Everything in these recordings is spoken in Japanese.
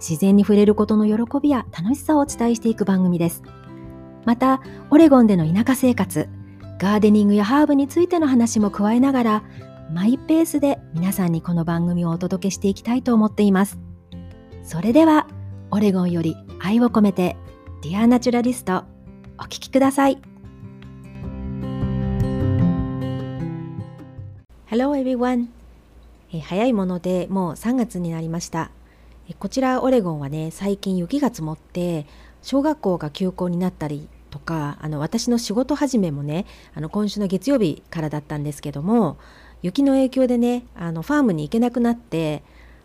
自然に触れることの喜びや楽しさをお伝えしていく番組です。また、オレゴンでの田舎生活、ガーデニングやハーブについての話も加えながら、マイペースで皆さんにこの番組をお届けしていきたいと思っています。それでは、オレゴンより愛を込めて、ディアナチュラリスト、お聴きください。Hello everyone! え早いものでもう3月になりました。こちらオレゴンはね最近雪が積もって小学校が休校になったりとかあの私の仕事始めもねあの今週の月曜日からだったんですけども雪の影響でねあのファームに行けなくなって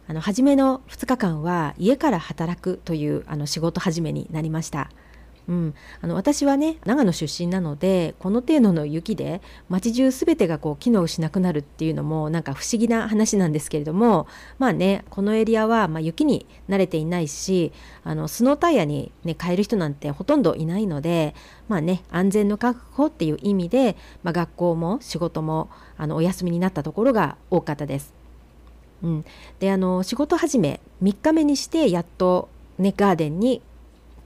あの初めの2日間は家から働くというあの仕事始めになりました。うん、あの私はね長野出身なのでこの程度の雪で街中全てがこう機能しなくなるっていうのもなんか不思議な話なんですけれどもまあねこのエリアはま雪に慣れていないしあのスノータイヤに、ね、変える人なんてほとんどいないのでまあね安全の確保っていう意味で、まあ、学校も仕事もあのお休みになったところが多かったです。うん、であの仕事始め3日目にしてやっとねガーデンに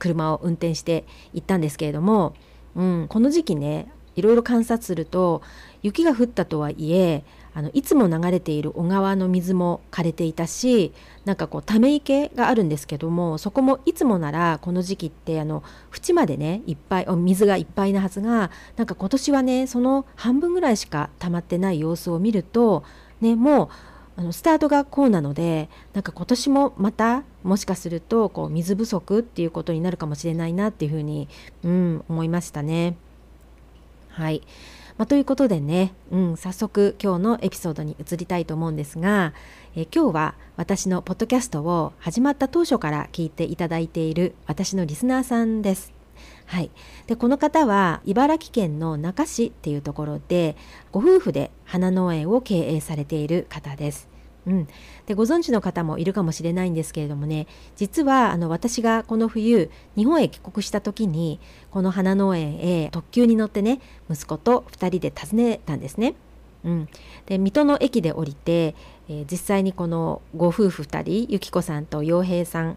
車を運転して行ったんですけれども、うん、この時期ねいろいろ観察すると雪が降ったとはいえあのいつも流れている小川の水も枯れていたしなんかこうため池があるんですけどもそこもいつもならこの時期ってあの縁までねいっぱい水がいっぱいなはずがなんか今年はねその半分ぐらいしか溜まってない様子を見るとねもうあのスタートがこうなのでなんか今年もまたもしかするとこう水不足っていうことになるかもしれないなっていうふうに、うん、思いましたね。はい、まあ、ということでね、うん、早速今日のエピソードに移りたいと思うんですが、え今日は私のポッドキャストを始まった当初から聞いていただいている私のリスナーさんです。はい、でこの方は茨城県の那珂市っていうところでご夫婦で花農園を経営されている方です。うん、でご存知の方もいるかもしれないんですけれどもね実はあの私がこの冬日本へ帰国した時にこの花農園へ特急に乗ってね息子と2人で訪ねたんですね。うん、で水戸の駅で降りて、えー、実際にこのご夫婦2人由紀子さんと洋平さん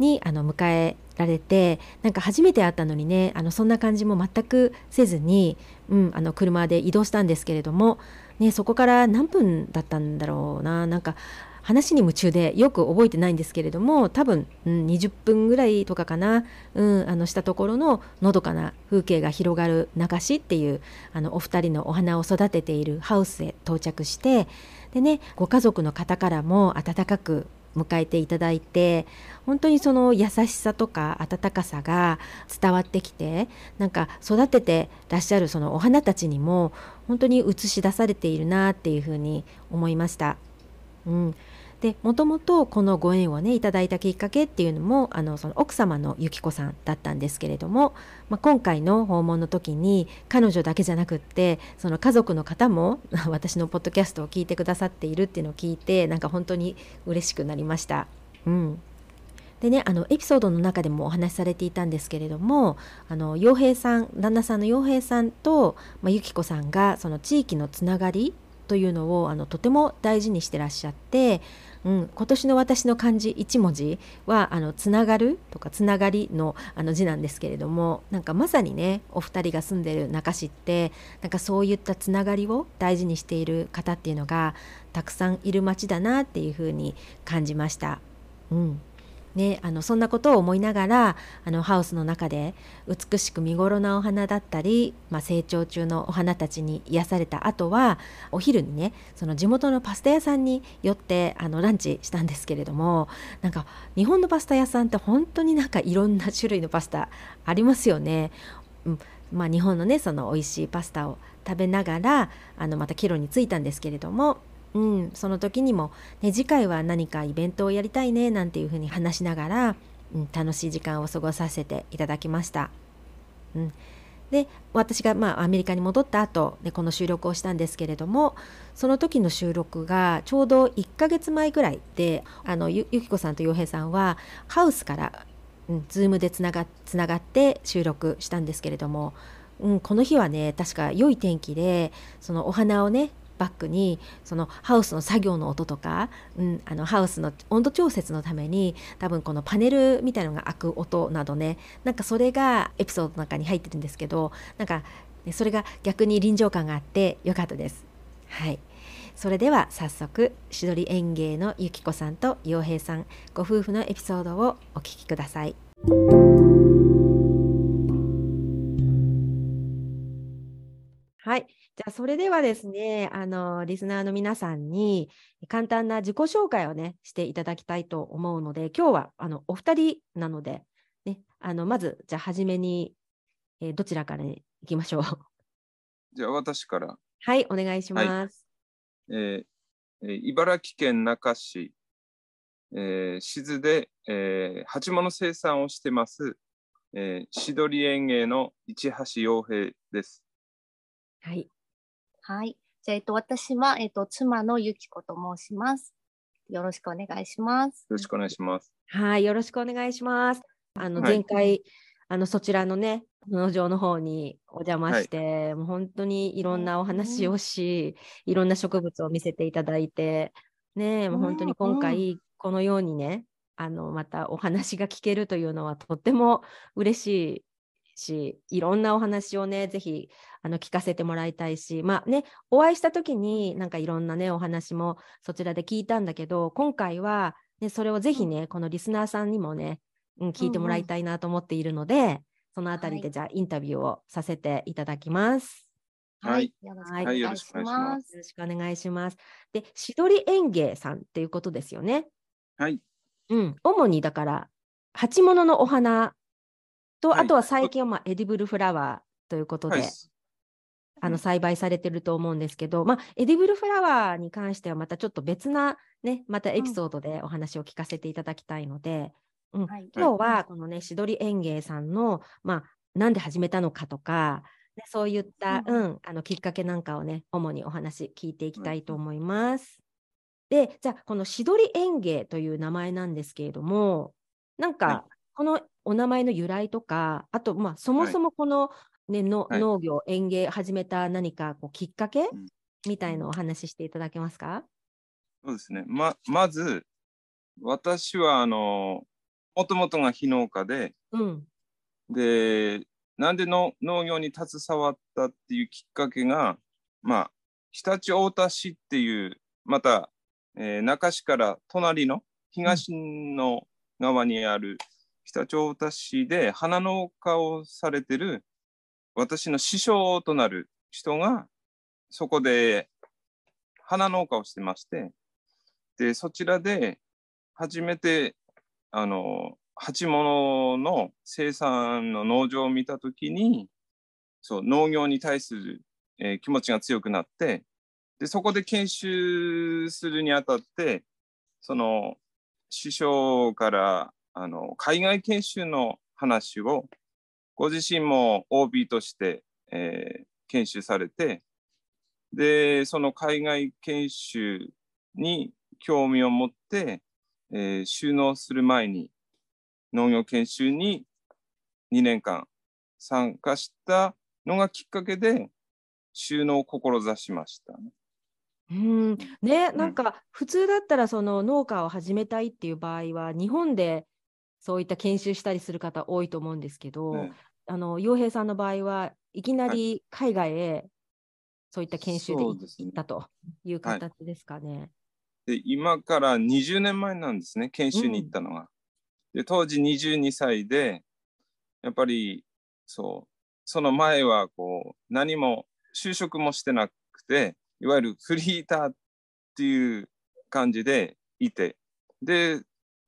にあの迎えられてなんか初めて会ったのにねあのそんな感じも全くせずに、うん、あの車で移動したんですけれどもね、そこから何分だったんだろうな。なんか話に夢中でよく覚えてないんですけれども多分、うん、20分ぐらいとかかな、うん、あのしたところののどかな風景が広がる流しっていうあのお二人のお花を育てているハウスへ到着してでねご家族の方からも温かく迎えていただいて本当にその優しさとか温かさが伝わってきてなんか育ててらっしゃるそのお花たちにも本当に映し出されているなっていうふうに思いました。うん、でもともとこのご縁をねいただいたきっかけっていうのもあのその奥様の由紀子さんだったんですけれども、まあ、今回の訪問の時に彼女だけじゃなくってその家族の方も 私のポッドキャストを聞いてくださっているっていうのを聞いてなんか本当に嬉しくなりました。うんでねあのエピソードの中でもお話しされていたんですけれどもあの洋平さん旦那さんの洋平さんと、まあ、由紀子さんがその地域のつながりというのをあのとても大事にしてらっしゃってうん、今年の私の漢字1文字はあのつながるとかつながりのあの字なんですけれどもなんかまさにねお二人が住んでる中市ってなんかそういったつながりを大事にしている方っていうのがたくさんいる町だなっていうふうに感じました。うんね、あのそんなことを思いながらあのハウスの中で美しく見頃なお花だったり、まあ、成長中のお花たちに癒された後はお昼にねその地元のパスタ屋さんに寄ってあのランチしたんですけれどもなんか日本のパスタ屋さんって本当になんかいろんな種類のパスタありますよね。うんまあ、日本のねその美味しいパスタを食べながらあのまた帰路に着いたんですけれどもうん、その時にも、ね、次回は何かイベントをやりたいねなんていうふうに話しながら、うん、楽しい時間を過ごさせていただきました。うん、で私がまあアメリカに戻った後でこの収録をしたんですけれどもその時の収録がちょうど1ヶ月前ぐらいであのゆゆきこさんと洋平さんはハウスから、うん、ズームでつながつながって収録したんですけれども、うん、この日はね確か良い天気でそのお花をねバックにそのハウスの作業の音とか、うん、あのハウスの温度調節のために多分このパネルみたいのが開く音などねなんかそれがエピソードの中に入ってるんですけどなんかそれが逆に臨場感があってよかったです。はいそれでは早速しどり園芸のゆきこさんと洋平さんご夫婦のエピソードをお聞きください。じゃあそれではですね、あのリスナーの皆さんに簡単な自己紹介をねしていただきたいと思うので、今日はあのお二人なので、ね、あのまずじゃあ初めに、えー、どちらからいきましょう。じゃあ私から。はい、お願いします。はい、えー、茨城県那珂市、えー、静で、えー、鉢物生産をしてます、えー、しどり園芸の市橋洋平です。はい。はい。じゃあ、えっと、私は、えっと、妻のゆきこと申します。よろしくお願いします。よろしくお願いします。はい、よろしくお願いします。あの、前回、はい、あの、そちらのね、農場の方にお邪魔して、はい、もう本当にいろんなお話をし、いろんな植物を見せていただいて、ね、もう本当に今回、このようにね、あの、またお話が聞けるというのはとっても嬉しいし、いろんなお話をね、ぜひあの聞かせてもらいたいし、まあね、お会いした時になんかいろんなね、お話もそちらで聞いたんだけど、今回は、ね、それをぜひね、このリスナーさんにもね、うん、聞いてもらいたいなと思っているので、うんうん、そのあたりでじゃあインタビューをさせていただきます。はい。はい、よろしくお願いします。よろしくお願いします。で、しどり園芸さんっていうことですよね。はい。うん、主にだから、鉢物のお花と、はい、あとは最近はまあエディブルフラワーということで、はい、あの栽培されてると思うんですけど、まあ、エディブルフラワーに関してはまたちょっと別な、ね、またエピソードでお話を聞かせていただきたいので、うん。はい、今日はこのね、しどり園芸さんの、まあ、なんで始めたのかとか、ね、そういった、うん、うん、あのきっかけなんかをね、主にお話聞いていきたいと思います。で、じゃあ、このしどり園芸という名前なんですけれども、なんか、このお名前の由来とか、あと、まあ、そもそもこの、ねの、はい、農業、園芸始めた何かこうきっかけ、うん、みたいのをお話ししていただけますか？そうですね。ま、まず、私は、あの、もともとが非農家で、うん、で、なんでの農業に携わったっていうきっかけが、まあ、常陸太田市っていう、また、えー、中市から隣の東の側にある、常陸太田市で花農家をされてる私の師匠となる人がそこで花農家をしてましてでそちらで初めてあの鉢物の生産の農場を見た時にそう農業に対する、えー、気持ちが強くなってでそこで研修するにあたってその師匠からあの海外研修の話をご自身も OB として、えー、研修されてでその海外研修に興味を持って、えー、収納する前に農業研修に2年間参加したのがきっかけで収納を志しましたね。うんね、なんか普通だったらその農家を始めたいっていう場合は日本でそういった研修したりする方多いと思うんですけど、ね、あの洋平さんの場合はい。きなり海外へそういった研修で行ったという形ですかね。はい、で今から20年前なんですね研修に行ったのが。うん、で当時22歳でやっぱりそうその前はこう何も就職もしてなくていわゆるフリーターっていう感じでいて。で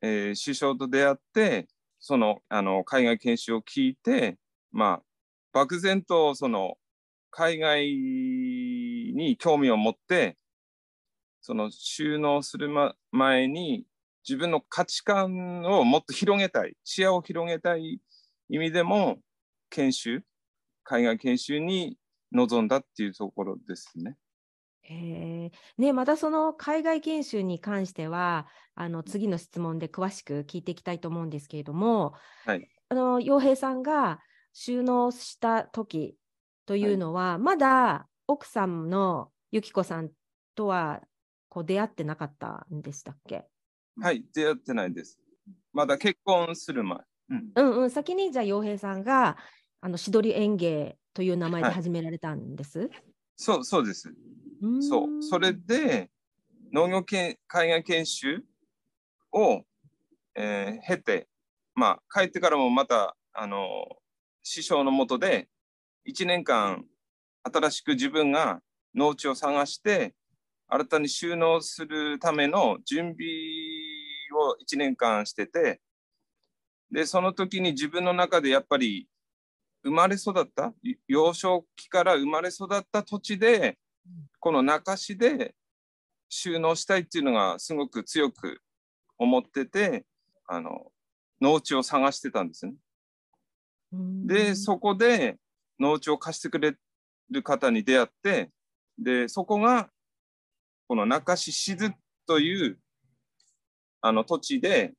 えー、首相と出会ってそのあの海外研修を聞いてまあ漠然とその海外に興味を持ってその収納する、ま、前に自分の価値観をもっと広げたい視野を広げたい意味でも研修海外研修に臨んだっていうところですね。え。ー、ねまたその海外研修に関してはあの次の質問で詳しく聞いていきたいと思うんですけれども、はい、あの洋平さんが収納した時というのは、はい、まだ奥さんの由紀子さんとはこう出会ってなかったんでしたっけ？はい出会ってないです。まだ結婚する前。うん、うん、うん、先にじゃあ洋平さんがあのしどり園芸という名前で始められたんです、はい、そうそうです。そう。それで農業系海外研修を、えー、経てまあ帰ってからもまたあの師匠のもとで1年間新しく自分が農地を探して新たに収納するための準備を1年間しててでその時に自分の中でやっぱり生まれ育った幼少期から生まれ育った土地でこの中市で収納したいっていうのがすごく強く思っててあの農地を探してたんですね。でそこで農地を貸してくれる方に出会ってでそこがこの中市静というあの土地で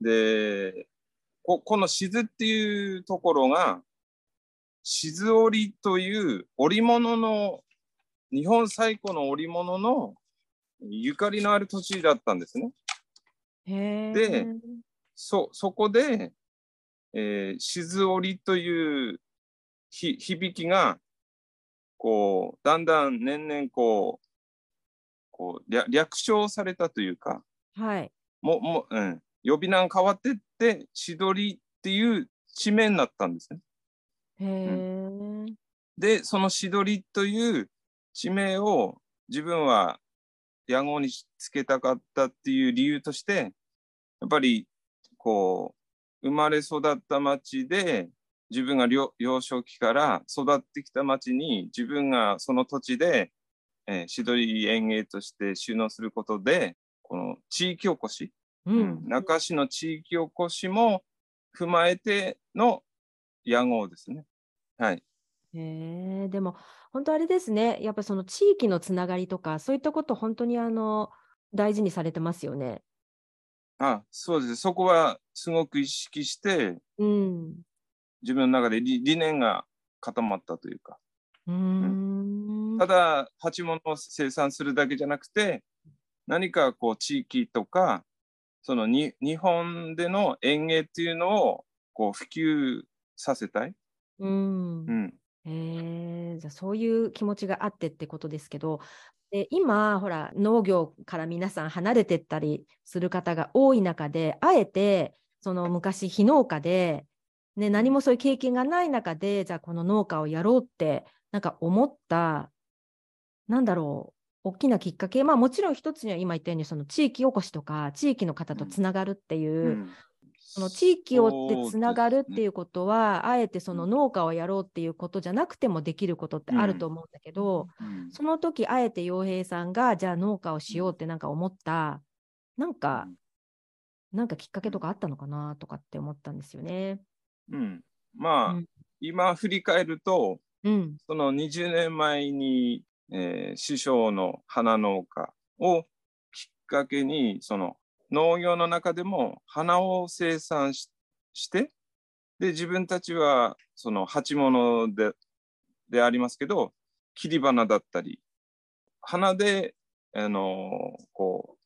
でここの静っていうところが静織という織物の日本最古の織物のゆかりのある土地だったんですね。でそそこで、えー、静織というひ響きがこうだんだん年々こうこう略称されたというか、はい、ももうん、呼び名が変わってって千鳥っていう地名になったんですね。へうん、でそのしどりという地名を自分は屋号につけたかったっていう理由としてやっぱりこう生まれ育った町で自分が幼少期から育ってきた町に自分がその土地で、えー、しどり園芸として収納することでこの地域おこし、うん、中市の地域おこしも踏まえての屋号ですね。はい。へえ、でも本当あれですね。やっぱその地域のつながりとか、そういったこと本当にあの大事にされてますよね。あ、そうです。そこはすごく意識して、うん、自分の中で理理念が固まったというか。うん、ただ鉢物を生産するだけじゃなくて何かこう地域とかそのに日本での園芸っていうのをこう普及させたい。うん、うん、えー、じゃあそういう気持ちがあってってことですけどで今ほら農業から皆さん離れてったりする方が多い中であえてその昔非農家で、ね、何もそういう経験がない中でじゃあこの農家をやろうってなんか思ったなんだろう大きなきっかけまあもちろん一つには今言ったようにその地域おこしとか地域の方とつながるっていう、うん、その地域をってつながるっていうことは、ね、あえてその農家をやろうっていうことじゃなくてもできることってあると思うんだけど、うん、その時あえて洋平さんがじゃあ農家をしようってなんか思ったなんか、うん、なんかきっかけとかあったのかなとかって思ったんですよね。うん、まあ、うん、今振り返ると、うん、その20年前に、えー、師匠の花農家をきっかけにその農業の中でも花を生産ししてで自分たちはその鉢物ででありますけど切り花だったり花であのこう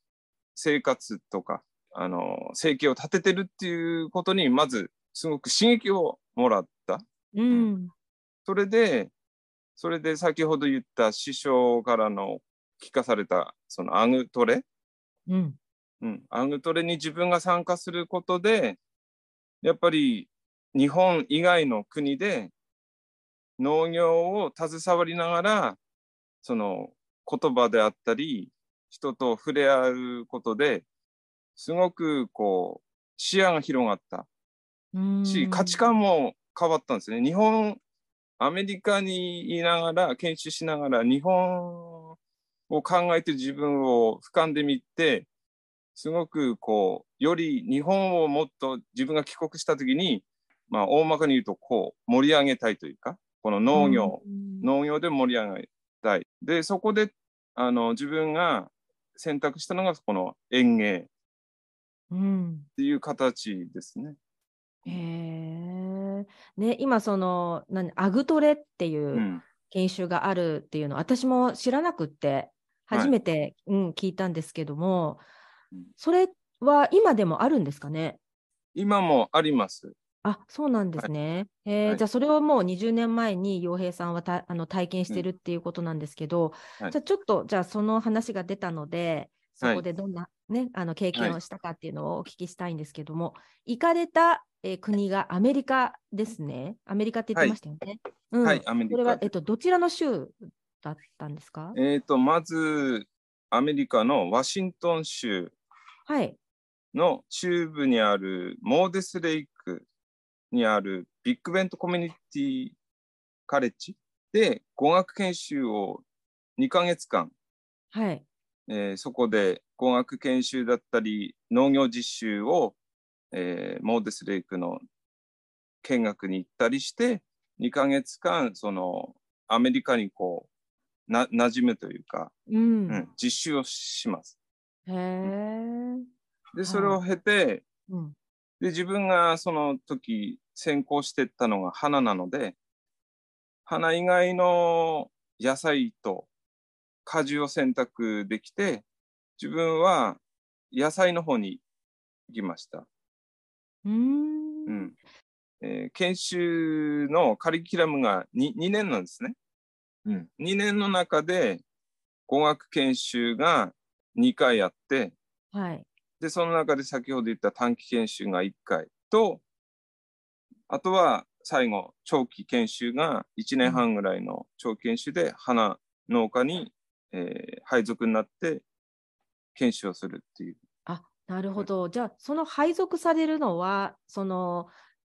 生活とかあの生計を立ててるっていうことにまずすごく刺激をもらった。うん、それでそれで先ほど言った師匠からの聞かされたそのアグトレ、うん、うん、アグトレに自分が参加することでやっぱり日本以外の国で農業を携わりながらその言葉であったり人と触れ合うことですごくこう視野が広がった。し価値観も変わったんですね。日本アメリカにいながら研修しながら日本を考えて自分を俯瞰で見てすごくこうより日本をもっと自分が帰国した時に、まあ、大まかに言うとこう盛り上げたいというかこの農業、農業で盛り上げたい。でそこであの自分が選択したのがこの園芸。っていう形ですね。へえ。ね、今その何アグトレっていう研修があるっていうの、私も知らなくって初めて、はい、うん、聞いたんですけども、それは今でもあるんですかね？今もあります。あ、そうなんですね。はい、えーはい、じゃあそれをもう20年前に洋平さんはたあの体験してるっていうことなんですけど、うん、じゃあちょっとじゃあその話が出たので、そこでどんな、ね、あの経験をしたかっていうのをお聞きしたいんですけども、行かれた、えー、国がアメリカですね。アメリカって言ってましたよね。うん、はい、アメリカ。これは、えっと、どちらの州だったんですか？えっ、と、まず、アメリカのワシントン州の中部にあるモーデスレイクにあるビッグベントコミュニティカレッジで語学研修を2ヶ月間、はい。えー、そこで語学研修だったり農業実習を、えー、モーデスレイクの見学に行ったりして2ヶ月間そのアメリカにこうな馴染むというか、うん、うん、実習をします。へえ。でそれを経て、はいうん、で自分がその時先行してったのが花なので花以外の野菜と果樹を選択できて自分は野菜の方に行きました。うんうんえー、研修のカリキュラムが 2, 2年なんですね。うん、2年の中で語学研修が2回あって、はい、でその中で先ほど言った短期研修が1回とあとは最後長期研修が1年半ぐらいの長期研修で花農家に、えー、配属になって研修をするっていう。あなるほど、じゃあその配属されるのはその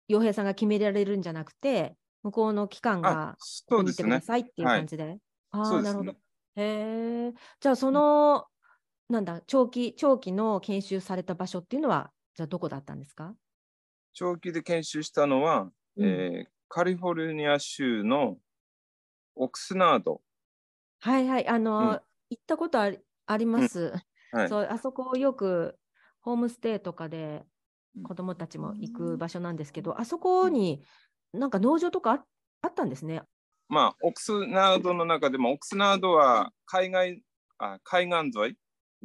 洋平さんが決められるんじゃなくて向こうの機関がここに行ってくださいっていう感じで。でねはい、ああ、ね、なるほど。へえ。じゃあそのなんだ長期長期の研修された場所っていうのはじゃあどこだったんですか？長期で研修したのは、うん、えー、カリフォルニア州のオクスナード。はいはい。あの、うん、行ったことありあります、うん。はい、そうあそこよくホームステイとかで子供たちも行く場所なんですけど、あそこになんか農場とかあったんですね。まあ、オクスナードの中でも、オクスナードは海外あ海岸沿い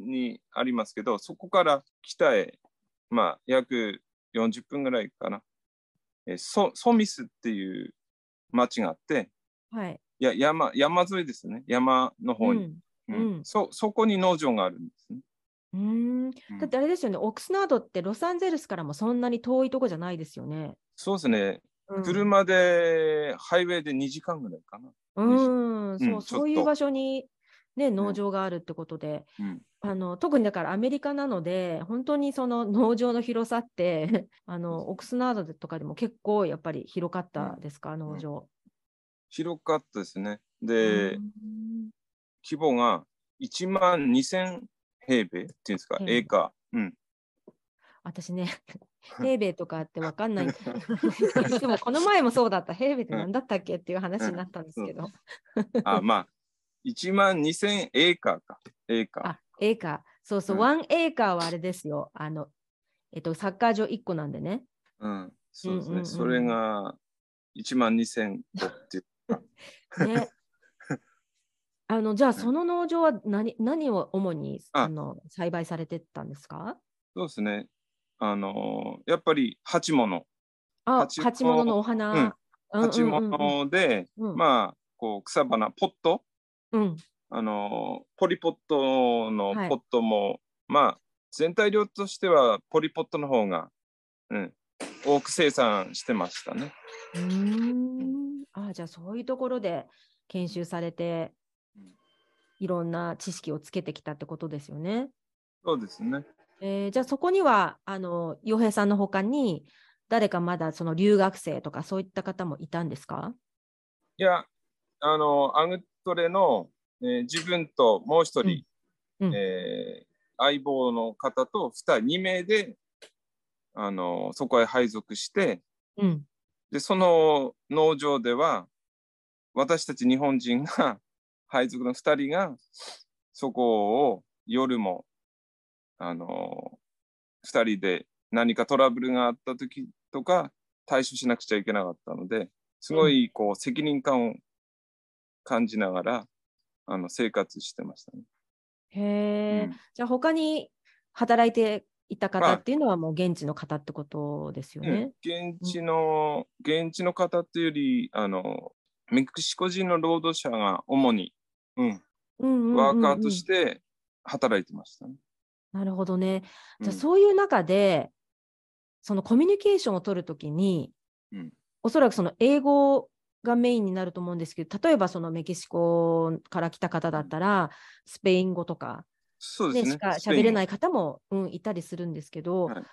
にありますけど、そこから北へ、まあ、約40分ぐらいかな。えソソミスっていう町があって、はい、や山山沿いですね、山の方に、うん、うん、そ。そこに農場があるんですね。うん。だってあれですよね、オックスナードってロサンゼルスからもそんなに遠いとこじゃないですよね。そうですね、うん、車でハイウェイで2時間ぐらいかな。うん、そう、そういう場所に、ね、農場があるってことで、うん、あの特にだからアメリカなので本当にその農場の広さって あのオックスナードとかでも結構やっぱり広かったですか、うん、農場。広かったですね。で、規模が1万2000平米っていうんですか、エーカー。うん。私ね、平米とかって分かんない。でもこの前もそうだった。平米って何だったっけっていう話になったんですけど。あ、まあ、1万2000エーカーか。エーカー。エーカー。そうそう、ワ、ン、エーカーはあれですよ。あの、えっと、サッカー場1個なんでね。うん、そうですね。うんうんうん、それが1万2000個っていう ね。あのじゃあ、その農場は何何を主にあの栽培されてたんですか？そうですね。あのやっぱり鉢物。あ鉢物のお花。うん、鉢物で、うん、まあこう草花ポット、うん、あのポリポットのポットも、はい、まあ全体量としてはポリポットの方が、うん、多く生産してましたね。うんあじゃあそういうところで研修されていろんな知識をつけてきたってことですよね。そうですね。えー、じゃあそこにはあの洋平さんのほかに誰かまだその留学生とかそういった方もいたんですか？いやあのアグトレのえー、自分ともう一人、うん、えー、相棒の方と2人、2名で、あの、そこへ配属して、うん、で、その農場では、私たち日本人が、配属の2人が、そこを夜も、あの、2人で何かトラブルがあった時とか、対処しなくちゃいけなかったので、すごいこう責任感を感じながら、あの生活してましたね。へえ、うん、じゃあ他に働いていた方っていうのはもう現地の方ってことですよね？うん、現地の、うん、現地の方っていうより、あの、メキシコ人の労働者が主に、うん、うんワーカーとして働いてましたね。なるほどね。じゃあそういう中で、そのコミュニケーションを取るときに、うん、おそらくその英語がメインになると思うんですけど、例えばそのメキシコから来た方だったら、スペイン語とか、そうですね、しか喋れない方も、うん、いたりするんですけど、はい、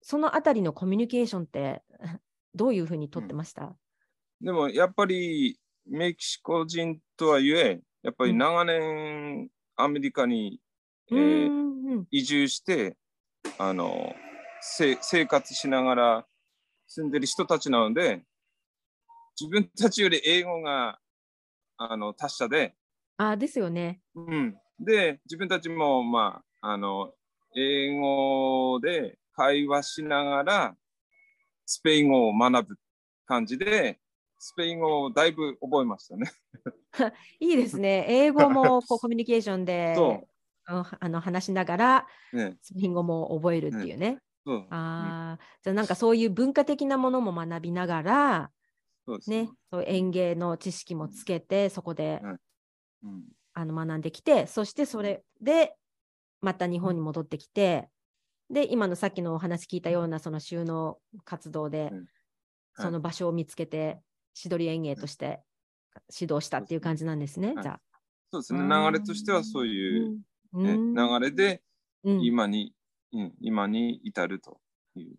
そのあたりのコミュニケーションって どういうふうにとってました、うん、でもやっぱりメキシコ人とはいえ、やっぱり長年アメリカに、うん、えー、移住して、あの生活しながら住んでる人たちなので、自分たちより英語があの達者で。あですよね。うん。で、自分たちも、まあ、あの、英語で会話しながら、スペイン語を学ぶ感じで、スペイン語をだいぶ覚えましたね。いいですね。英語もこうコミュニケーションであの話しながら、ね、スペイン語も覚えるっていうね。ねああ、じゃあなんかそういう文化的なものも学びながら、ね、そう園芸の知識もつけて、そこで、うん、あの学んできて、そしてそれでまた日本に戻ってきて、で、今のさっきのお話聞いたようなその収納活動で、その場所を見つけて、しどり園芸として指導したっていう感じなんですね、じゃあ。そうですね、流れとしてはそういう、ね、流れで、今にうん、今に至ると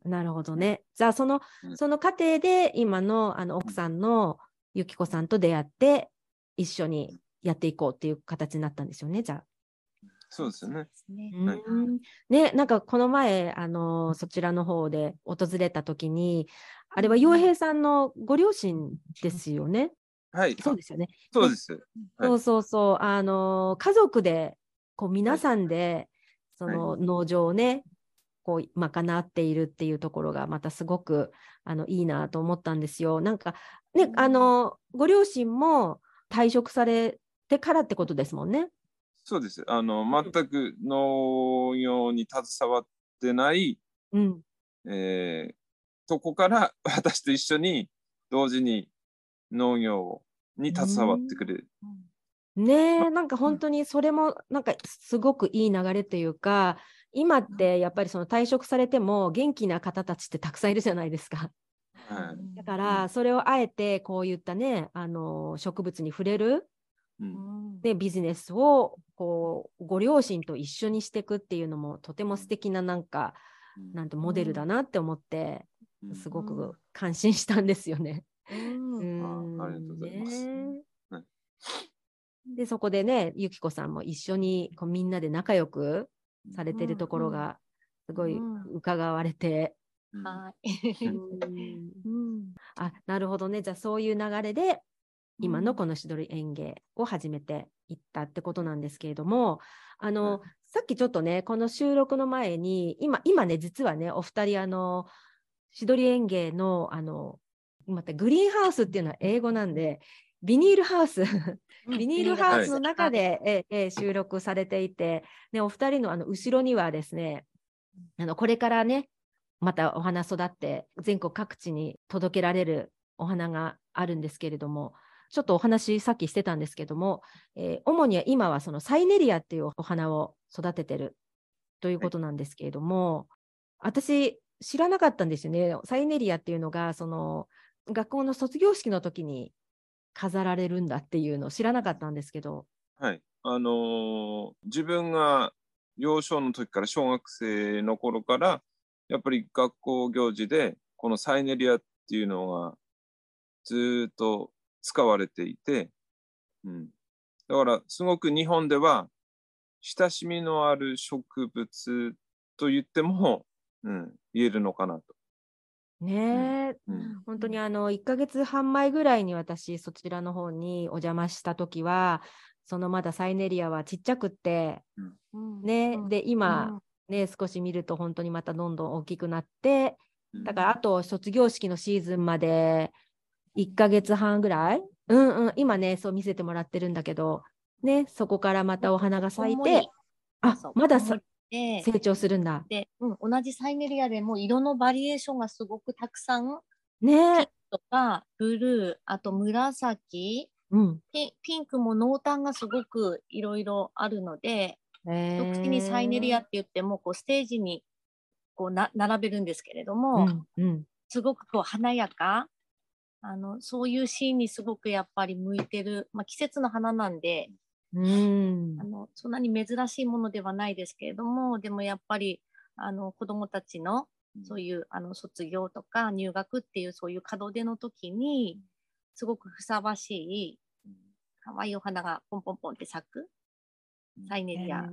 なるほどね。じゃあその、うん、その過程で今のあの奥さんのゆきこさんと出会って一緒にやっていこうっていう形になったんですよね、じゃあ。そうですよね。ね、なんかこの前、あのそちらの方で訪れた時に、あれは洋平さんのご両親ですよね？はい。そうですよね。そうです。そうそうそう。あの家族で、こう皆さんで、その農場をね、こう賄っているっていうところがまたすごくあのいいなと思ったんですよ。なんかね、あのご両親も退職されてからってことですもんね。そうです。あの全く農業に携わってない、うんえー、とこから 私と一緒に同時に農業に携わってくれる。うんねえ、なんか本当にそれもなんかすごくいい流れというか、今ってやっぱりその退職されても元気な方たちってたくさんいるじゃないですか。はい、だからそれをあえてこういったね、あの植物に触れる、うん、でビジネスをこうご両親と一緒にしていくっていうのもとても素敵ななんか、なんてモデルだなって思って、すごく感心したんですよね。うん、ありがとうございます。ね。で、そこでね、ゆきこさんも一緒にこうみんなで仲良くされてるところがすごい伺われて。はい。あ、なるほどね。じゃあそういう流れで、今のこのしどり園芸を始めていったってことなんですけれども、あの、うん、さっきちょっとね、この収録の前に、今、今ね、実はね、お二人、あの、しどり園芸の、あの、またグリーンハウスっていうのは英語なんで、ビニールハウス。ビニールハウスの中で、ええ収録されていて、ね、お二人のあの後ろにはですね、あのこれからね、またお花育って全国各地に届けられるお花があるんですけれども、ちょっとお話さっきしてたんですけども、えー、主には今はそのサイネリアっていうお花を育ててるということなんですけれども、はい、私知らなかったんですよね。サイネリアっていうのがその学校の卒業式の時に飾られるんだっていうのを知らなかったんですけど。はい。あのー、自分が幼少の時から小学生の頃から、やっぱり学校行事で、このサイネリアっていうのがずっと使われていて、うん。だから、すごく日本では、親しみのある植物と言っても、うん、言えるのかなと。ねえ、うん、本当にあの1ヶ月半前ぐらいに私そちらの方にお邪魔した時はそのまだサイネリアはちっちゃくって、うん、ね、うん、で今、ね少し見ると本当にまたどんどん大きくなってだからあと卒業式のシーズンまで1ヶ月半ぐらい？うんうん。今ねそう見せてもらってるんだけどねそこからまたお花が咲いてあまださ成長するんだ。で、うん、同じサイネリアでも色のバリエーションがすごくたくさん。ね。とか、ブルー、あと紫、うん、ピピンクも濃淡がすごくいろいろあるので、特にサイネリアって言ってもこうステージにこうな並べるんですけれども、うんうん、すごくこう華やかあのそういうシーンにすごくやっぱり向いてる、まあ、季節の花なんでうん。あのそんなに珍しいものではないですけれどもでもやっぱりあの子どもたちのそういうあの卒業とか入学っていうそういう門出の時にすごくふさわしい可愛いお花がポンポンポンって咲くサイネリア、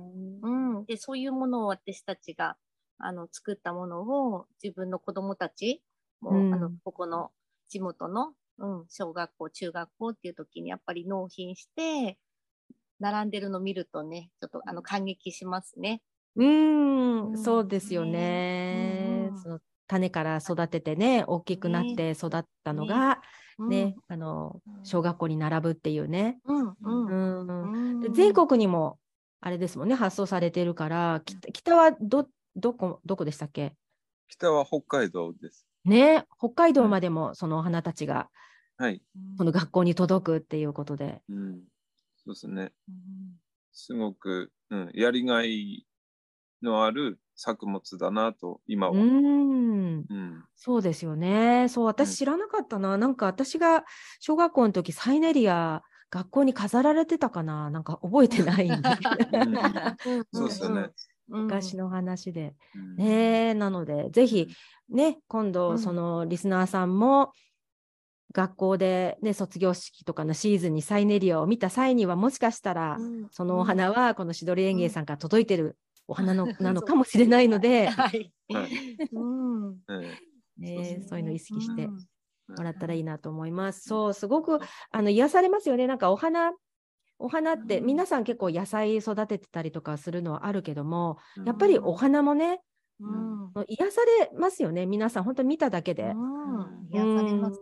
うん、でそういうものを私たちがあの作ったものを自分の子どもたちも、うん、あのここの地元の、うん、小学校中学校っていう時にやっぱり納品して並んでるの見るとね、ちょっとあの感激しますね。うん、そうですよね。その種から育ててね、大きくなって育ったのが、ね、ねあの小学校に並ぶっていうね。うん全国にもあれですもんね、発送されてるから、北はどどこどこでしたっけ？北は北海道です。ね、北海道までもそのお花たちが、はい、この学校に届くっていうことで。うんそうですね。すごく、うん、やりがいのある作物だなと、今は。うん、うん、そうですよね。そう、私知らなかったな。うん、なんか私が小学校の時、サイネリア、学校に飾られてたかななんか覚えてないんで。そうですよね。昔の話で。ねなので、ぜひ、ね、今度、そのリスナーさんも、学校で、ね、卒業式とかのシーズンにサイネリアを見た際にはもしかしたら、うん、そのお花はこのしどり園芸さんから届いてるお花の、うん、なのかもしれないので、はい。ね、そういうのを意識してもらったらいいなと思います。そうすごくあの癒されますよね。なんかお花お花って皆さん結構野菜育ててたりとかするのはあるけども、やっぱりお花もねうん、癒されますよね皆さん。本当に見ただけで、うん、癒されます、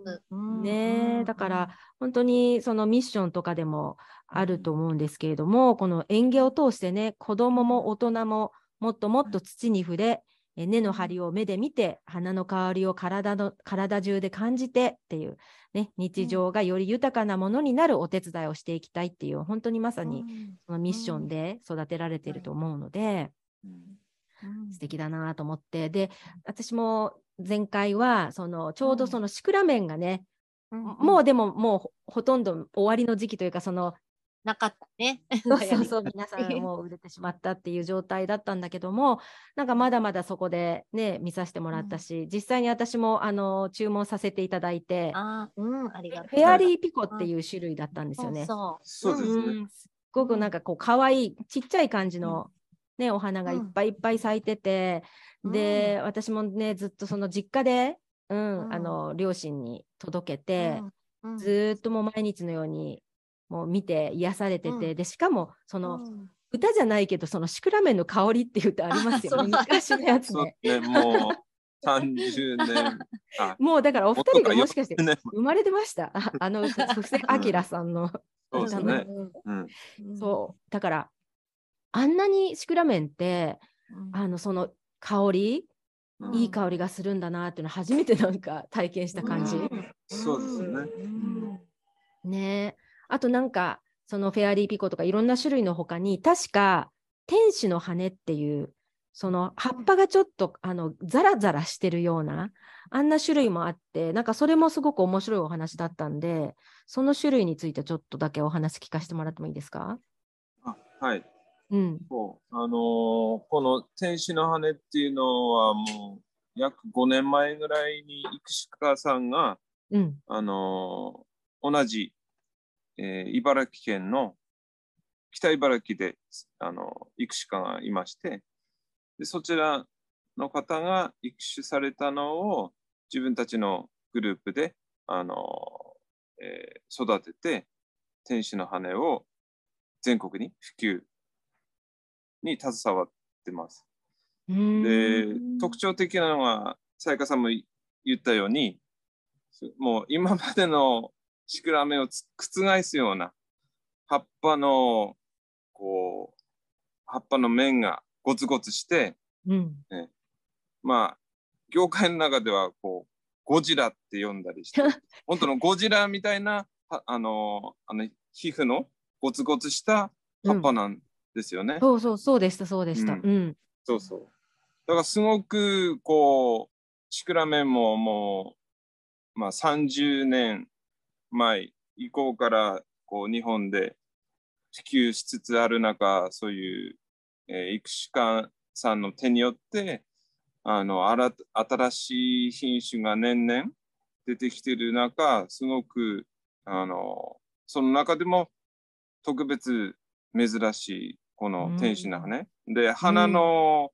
ねだから本当にそのミッションとかでもあると思うんですけれどもこの園芸を通してね子どもも大人ももっともっと土に触れ根の張りを目で見て花の香りを体の体中で感じてっていう、ね、日常がより豊かなものになるお手伝いをしていきたいっていう本当にまさにそのミッションで育てられていると思うので。素敵だなと思って。で私も前回はそのちょうどそのシクラメンがね、うん、もうでももうほとんど終わりの時期というかそのなかったね。そうそうそう皆さんもう売れてしまったっていう状態だったんだけどもなんかまだまだそこでね見させてもらったし、うん、実際に私もあの注文させていただいてあ、うん、ありがとう。フェアリーピコっていう種類だったんですよね。そうそう。ですね、すっごくなんかこう可愛いちっちゃい感じのね、お花がいっぱいいっぱい咲いてて、うん、で、私もね、ずっとその実家で、うん、うん、あの、両親に届けて、うん、ずっともう毎日のように、もう見て癒されてて、で、しかも、その、歌じゃないけど、そのシクラメンの香りっていう歌ありますよね、昔のやつね。ねもう30年。もうだからお二人がもしかして生まれてました？あの、布施明さんの。歌の。そう、だからあんなにシクラメンって、うん、あのその香り、うん、いい香りがするんだなっていうの 初めてなんか体験した感じ。うん、そうですね。ね。あとなんかそのフェアリーピコとかいろんな種類の他に確か天使の羽っていうその葉っぱがちょっとあのザラザラしてるようなあんな種類もあってなんかそれもすごく面白いお話だったんでその種類についてちょっとだけお話聞かせてもらってもいいですか？あはいうん、そう。あのー、この天使の羽っていうのはもう約5年前ぐらいに生川さんが、うん、あのー、同じ、えー、茨城県の北茨城であの育種家がいましてでそちらの方が育種されたのを自分たちのグループであの、えー、育てて天使の羽を全国に普及に携わってます。で特徴的なのはさやかさんも言ったようにもう今までのシクラメを覆すような葉っぱのこう葉っぱの面がゴツゴツして、うん。ね、まあ業界の中ではこうゴジラって呼んだりして 本当のゴジラみたいなあのあの皮膚のゴツゴツした葉っぱなんですよね。うん、そうそうそうでしたそうでした。うん、うん、そうそう。だからすごくこうシクラメンももう、まあ、30年前以降からこう日本で普及しつつある中そういう、えー、育種家さんの手によってあの新しい品種が年々出てきている中すごくあのその中でも特別珍しいこの天使の羽、うん、で花の、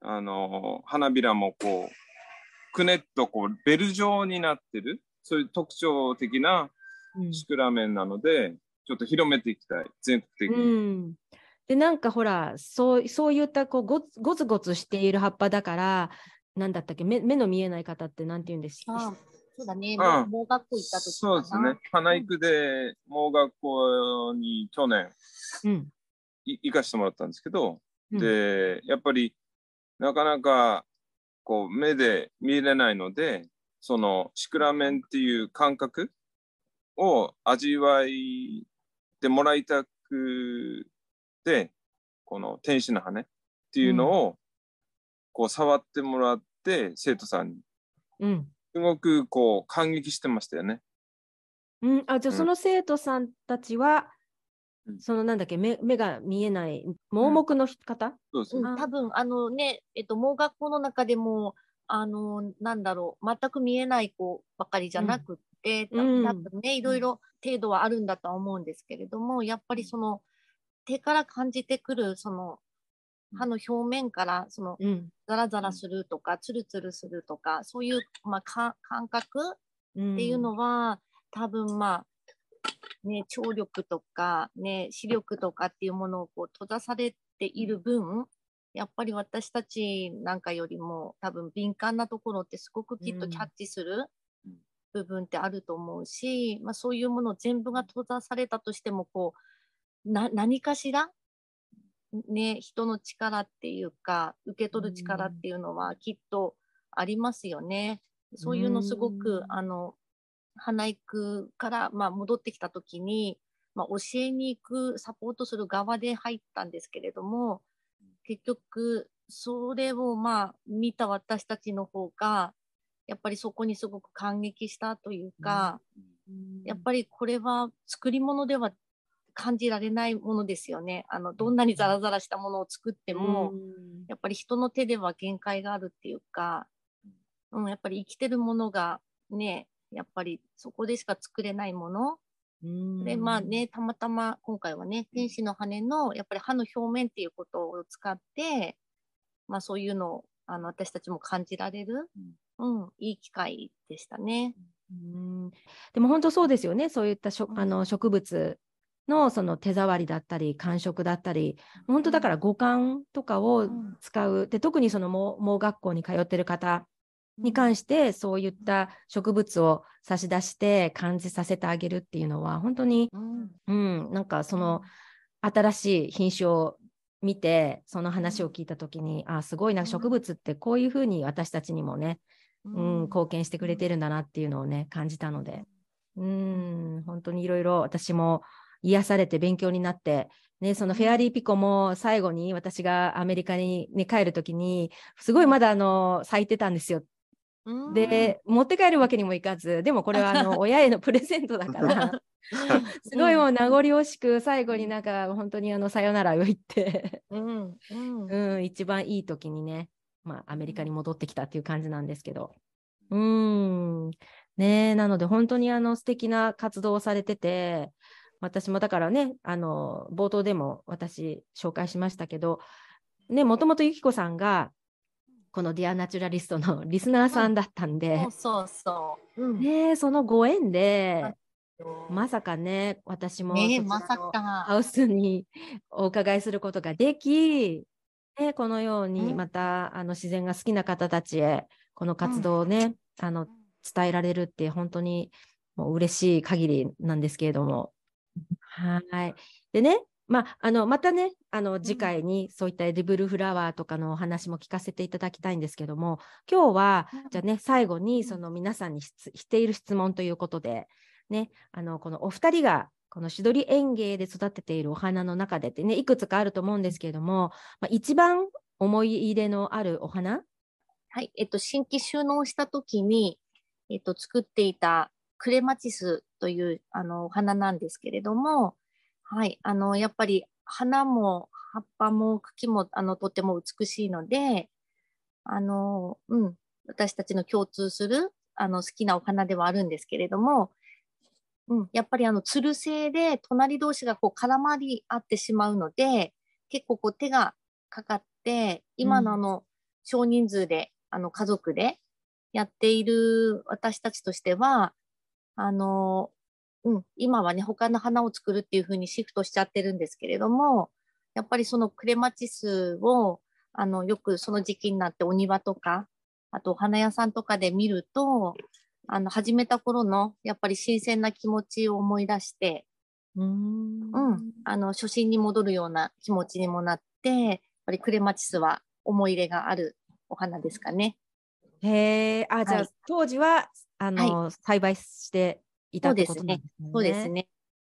うん、あの花びらもこうくねっとこうベル状になってる。そういう特徴的なシクラメンなので、うん、ちょっと広めていきたい。全国的に。うん。でなんかほらそうそういったこうゴゴツゴツしている葉っぱだからなんだったっけ？目目の見えない方ってなんて言うんです？かそうだね、盲学校行った時そうですね。花育で盲学校に去年、うん、行かしてもらったんですけど、うん、で、やっぱりなかなかこう目で見れないので、そのシクラメンっていう感覚を味わいてもらいたくて、この天使の羽っていうのをこう触ってもらって生徒さんに、うん、すごくこう感激してましたよね。うん、あじゃあその生徒さんたちは、そのなんだっけ目目が見えない盲目の方、うん、多分あのね、えっと、盲学校の中でもあのなんだろう全く見えない子ばかりじゃなくって、うん、多分ねいろいろ程度はあるんだとは思うんですけれどもやっぱりその手から感じてくるその歯の表面からその、ザラザラするとかツルツルするとかそういう、まあ、感覚っていうのは、多分まあね、聴力とか、ね、視力とかっていうものをこう閉ざされている分、やっぱり私たちなんかよりも多分敏感なところってすごくきっとキャッチする部分ってあると思うし、うん、まあ、そういうもの全部が閉ざされたとしてもこうな何かしら、ね、人の力っていうか受け取る力っていうのはきっとありますよね。そういうのすごく、うん、あの花育から、まあ、戻ってきた時に、まあ、教えに行くサポートする側で入ったんですけれども結局それをまあ見た私たちの方がやっぱりそこにすごく感激したというか、うん、やっぱりこれは作り物では感じられないものですよね。あのどんなにザラザラしたものを作っても、うん、やっぱり人の手では限界があるっていうか、うん、やっぱり生きてるものがねやっぱりそこでしか作れないもの。でまあねたまたま今回はね天使の羽のやっぱり歯の表面っていうことを使って、まあ、そういうのをあの私たちも感じられる、うん、うん、いい機会でしたね。うん。でも本当そうですよね。そういったしょ、あの植物のその手触りだったり感触だったり本当だから五感とかを使う、で特にその盲学校に通ってる方に関してそういった植物を差し出して感じさせてあげるっていうのは本当に、うん、うん、なんかその新しい品種を見てその話を聞いた時にあすごいな植物ってこういうふうに私たちにもね、うん、貢献してくれてるんだなっていうのをね感じたので。うん本当にいろいろ私も癒されて勉強になって、ね、そのフェアリーピコも最後に私がアメリカに、ね、帰る時にすごいまだあの咲いてたんですよで持って帰るわけにもいかずでもこれはあの 親へのプレゼントだから すごいもう名残惜しく最後になんか本当にあのさよならを言ってうん、うん、一番いい時にね、まあ、アメリカに戻ってきたっていう感じなんですけど。うん。ねなので本当にあの素敵な活動をされてて私もだからね、あの冒頭でも私紹介しましたけど、ね、もともとゆきこさんがこのディアナチュラリストの リスナーさんだったんで、うん、そうそう、う。ん、ね、そのご縁で、まさかね、私も、ね、まさか。ハウスにお伺いすることができ、ね、このようにまた、あの自然が好きな方たちへこの活動をね、あの伝えられるって本当にもう嬉しい限りなんですけれども。はい。でね、まあ、あのまたねあの次回にそういったエディブルフラワーとかのお話も聞かせていただきたいんですけども今日はじゃあね最後にその皆さんにしている質問ということで、ね、あのこのお二人がこのしどり園芸で育てているお花の中でってねいくつかあると思うんですけれども、まあ、一番思い入れのあるお花？はい、えっと、新規収納した時に、えっと、作っていたクレマチスというあのお花なんですけれども、はい、あのやっぱり花も葉っぱも茎もあのとても美しいので、あのうん、私たちの共通するあの好きなお花ではあるんですけれども、うん、やっぱりあの、つる性で隣同士がこう絡まり合ってしまうので、結構こう手がかかって、今のあの、少人数で、あの、家族でやっている私たちとしては、あの、うん、今はね、他の花を作るっていう風にシフトしちゃってるんですけれども、やっぱりそのクレマチスを、あの、よくその時期になってお庭とか、あとお花屋さんとかで見ると、あの、始めた頃の、やっぱり新鮮な気持ちを思い出して、うん、うん、あの、初心に戻るような気持ちにもなって、やっぱりクレマチスは思い入れがあるお花ですかね。へえ、あ、じゃあ、はい、当時は、あの、はい、栽培していたってことなんですね。そうですね。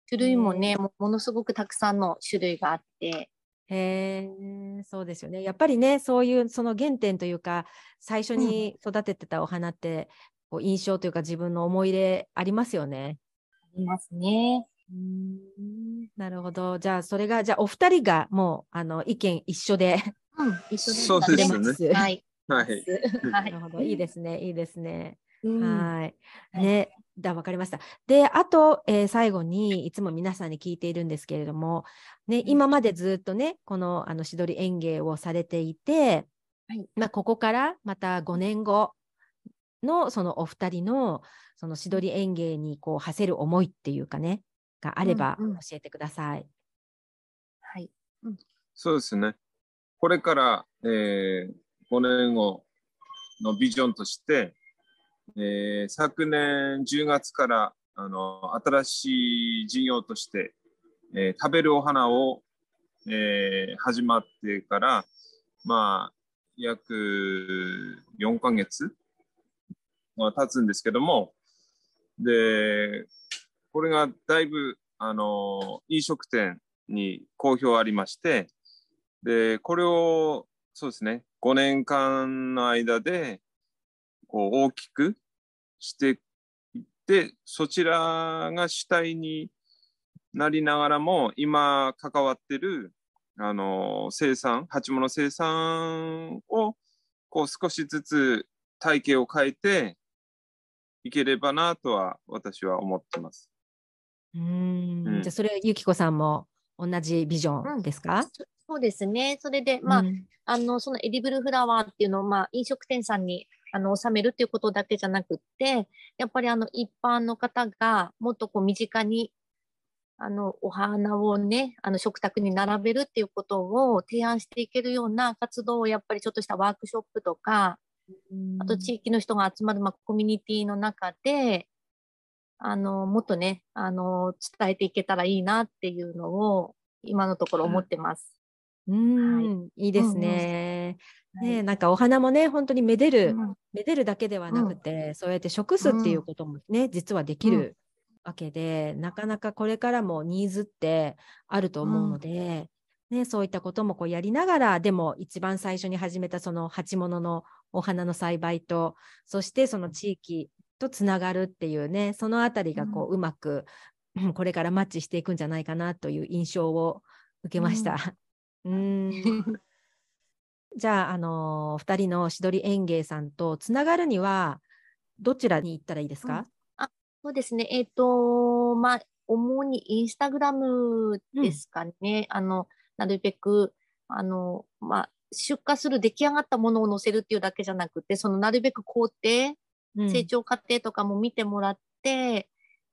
種類もね、ものすごくたくさんの種類があって、へえ、そうですよね。やっぱりね、そういうその原点というか、最初に育ててたお花って、こう印象というか自分の思い入れありますよね。ありますね。うんなるほど。じゃあそれがじゃあお二人がもうあの意見一緒で、うん、一緒でそうですね。はい。はい。なるほど。いいですね。いいですね。はい。ね。だ、わかりました。で、あと、えー、最後にいつも皆さんに聞いているんですけれども、ね、今までずっとね、このあのしどり園芸をされていて、はい、まあ、ここからまた5年後、のそのお二人のそのしどり園芸にこう馳せる思いっていうかねがあれば教えてください。うんうん、はい、うん、そうですね。これから、えー、5年後のビジョンとして、えー、昨年10月からあの新しい事業として、えー、食べるお花を、えー、始まってからまあ約4ヶ月が経つんですけども、で、これがだいぶ、あの、飲食店に好評ありまして、で、これを、そうですね、5年間の間で、大きくしていって、そちらが主体になりながらも、今関わってる、あの、生産、鉢物生産を、こう、少しずつ体系を変えて、いければなとは私は思ってます。うん、じゃあそれゆきこさんも同じビジョンですか、うん、そうですね。それで、まあ、うん、あの、そのエディブルフラワーっていうのを、まあ、飲食店さんに、あの、収めるっていうことだけじゃなくって、やっぱりあの、一般の方がもっとこう、身近に、あの、お花をね、あの、食卓に並べるっていうことを提案していけるような活動を、やっぱりちょっとしたワークショップとか、あと地域の人が集まる、まあ、コミュニティの中で、あの、もっとね、あの、伝えていけたらいいなっていうのを、今のところ思ってます。うん、はい、いいですね。うんうん、ね、なんかお花もね、本当にめでる、うん、めでるだけではなくて、うん、そうやって食すっていうこともね、実はできるわけで、なかなかこれからもニーズってあると思うので、ね、そういったこともこうやりながら、でも一番最初に始めたその鉢物のお花の栽培とそしてその地域とつながるっていうねその辺りがこう、うん、うまくこれからマッチしていくんじゃないかなという印象を受けました。うん、じゃあ、あのー、2人のしどり園芸さんとつながるにはどちらに行ったらいいですか、うん、あそうですね、えっ、ー、とまあ、主にインスタグラムですかね。うん、あの、なるべく、あの、まあ、出荷する出来上がったものを載せるっていうだけじゃなくて、そのなるべく工程、成長過程とかも見てもらって、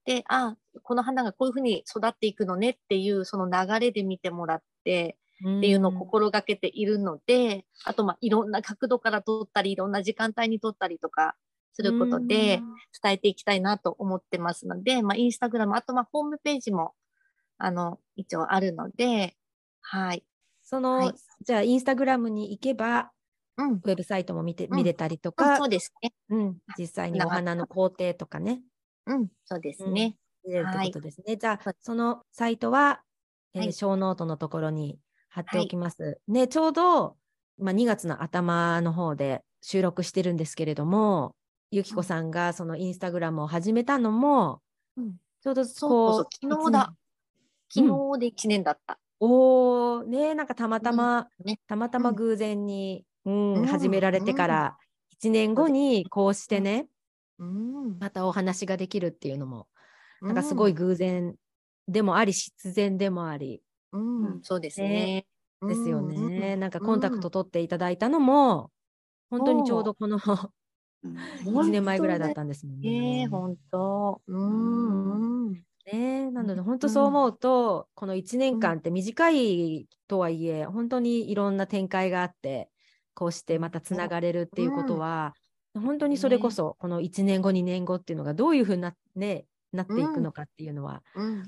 で、あ、この花がこういうふうに育っていくのねっていう、その流れで見てもらって、っていうのを心がけているので、あと、まあ、いろんな角度から撮ったり、いろんな時間帯に撮ったりとかすることで伝えていきたいなと思ってますので、まあ、インスタグラム、あと、まあ、ホームページも、あの、一応あるので、はい。その、はい、じゃあ、インスタグラムに行けば、うん、ウェブサイトも見て、見れたりとか、うん、そうですね。うん、実際にお花の工程とかね。うん、そうですね。見れるってことですね。はい、じゃあ、そのサイトは、えー、はい、小ノートのところに貼っておきます。はい、ね、ちょうど、まあ、2月の頭の方で収録してるんですけれども、ゆきこさんがそのインスタグラムを始めたのも、うん、ちょうどこうそう昨日だ。昨日で1年だった。うん、おおねなんかたまたま、うん。ね、たまたま偶然に、うん始められてから1年後にこうしてね、またお話ができるっていうのも、なんかすごい偶然でもあり必然でもあり、うん、そうですね。ですよね。なんかコンタクト取っていただいたのも、本当にちょうどこの1年前ぐらいだったんですもんね。本当。うん。ね、なので本当そう思うと、この1年間って短いとはいえ、本当にいろんな展開があってこうしてまたつながれるっていうことは、本当にそれこそこの1年後2年後っていうのがどういうふうにな,、ね、なっていくのかっていうのは、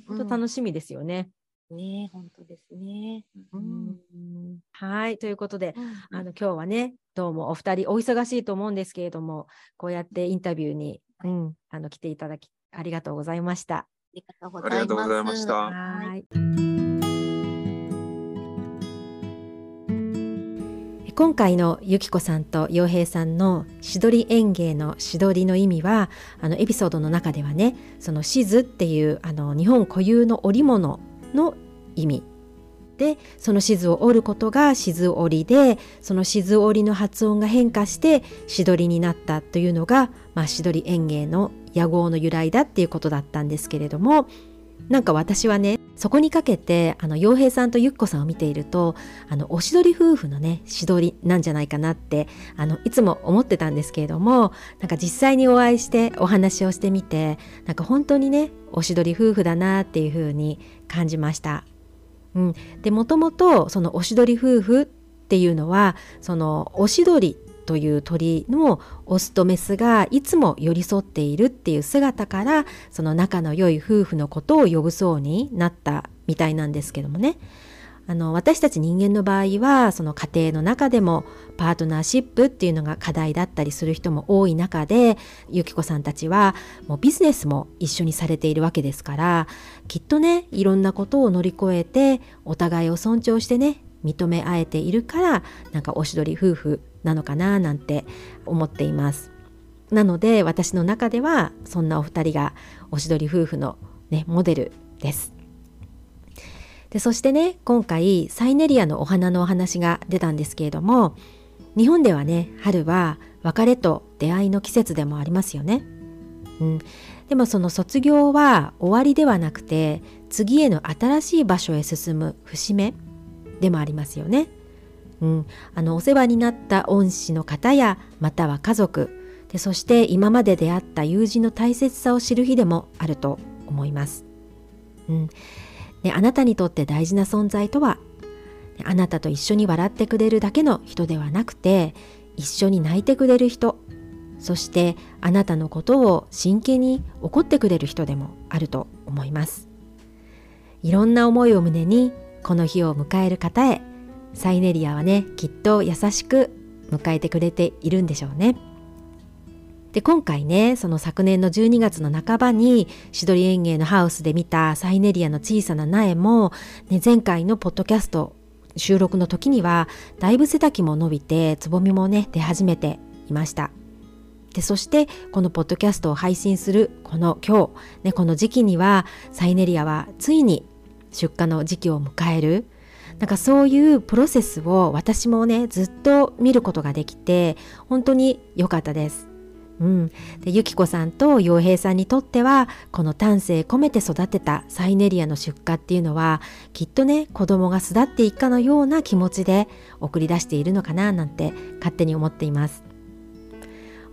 本当楽しみですよね。ね、本当ですね。うん、はい、ということで、うん、あの今日はね、どうもお二人お忙しいと思うんですけれども、こうやってインタビューに、うん、あの来ていただきありがとうございました。ありがとうございました。はい。今回のゆきこさんと洋平さんのしどり園芸のしどりの意味はあのエピソードの中ではねそのしずっていうあの日本固有の織物の意味。でその静を折ることが静折りでその静折りの発音が変化してしどりになったというのが、まあ、しどり園芸の屋号の由来だっていうことだったんですけれどもなんか私はねそこにかけてあの洋平さんとゆっこさんを見ているとあのおしどり夫婦のねしどりなんじゃないかなってあのいつも思ってたんですけれどもなんか実際にお会いしてお話をしてみてなんか本当にねおしどり夫婦だなっていうふうに感じました。うん、でもともとそのおしどり夫婦っていうのはそのおしどりという鳥のオスとメスがいつも寄り添っているっていう姿からその仲の良い夫婦のことを呼ぶそうになったみたいなんですけどもねあの私たち人間の場合はその家庭の中でもパートナーシップっていうのが課題だったりする人も多い中でゆきこさんたちはもうビジネスも一緒にされているわけですからきっとねいろんなことを乗り越えてお互いを尊重してね認め合えているからなんかおしどり夫婦なのかななんて思っています。なので私の中ではそんなお二人がおしどり夫婦の、ね、モデルです。でそしてね今回サイネリアのお花のお話が出たんですけれども日本ではね春は別れと出会いの季節でもありますよね、うん、でもその卒業は終わりではなくて次への新しい場所へ進む節目でもありますよね。うん、あのお世話になった恩師の方やまたは家族でそして今まで出会った友人の大切さを知る日でもあると思います。うん、ね、あなたにとって大事な存在とはあなたと一緒に笑ってくれるだけの人ではなくて一緒に泣いてくれる人そしてあなたのことを真剣に怒ってくれる人でもあると思いますいろんな思いを胸にこの日を迎える方へサイネリアはねきっと優しく迎えてくれているんでしょうね。で今回ねその昨年の12月の半ばにシドリ園芸のハウスで見たサイネリアの小さな苗も、ね、前回のポッドキャスト収録の時にはだいぶ背丈も伸びてつぼみもね出始めていました。でそしてこのポッドキャストを配信するこの今日、ね、この時期にはサイネリアはついに出荷の時期を迎えるなんかそういうプロセスを私もねずっと見ることができて本当に良かったですうん、でゆきこさんと洋平さんにとってはこの丹精込めて育てたサイネリアの出荷っていうのはきっとね子供が巣立っていくかのような気持ちで送り出しているのかななんて勝手に思っています。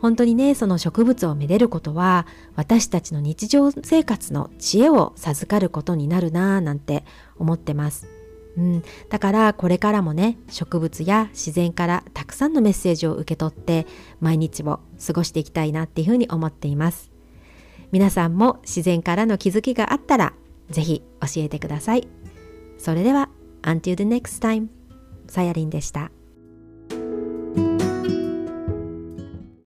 本当にねその植物をめでることは私たちの日常生活の知恵を授かることになるなぁなんて思ってます。うん、だからこれからもね植物や自然からたくさんのメッセージを受け取って毎日を過ごしていきたいなっていうふうに思っています。皆さんも自然からの気づきがあったらぜひ教えてください。それでは Until the next time さやりんでした。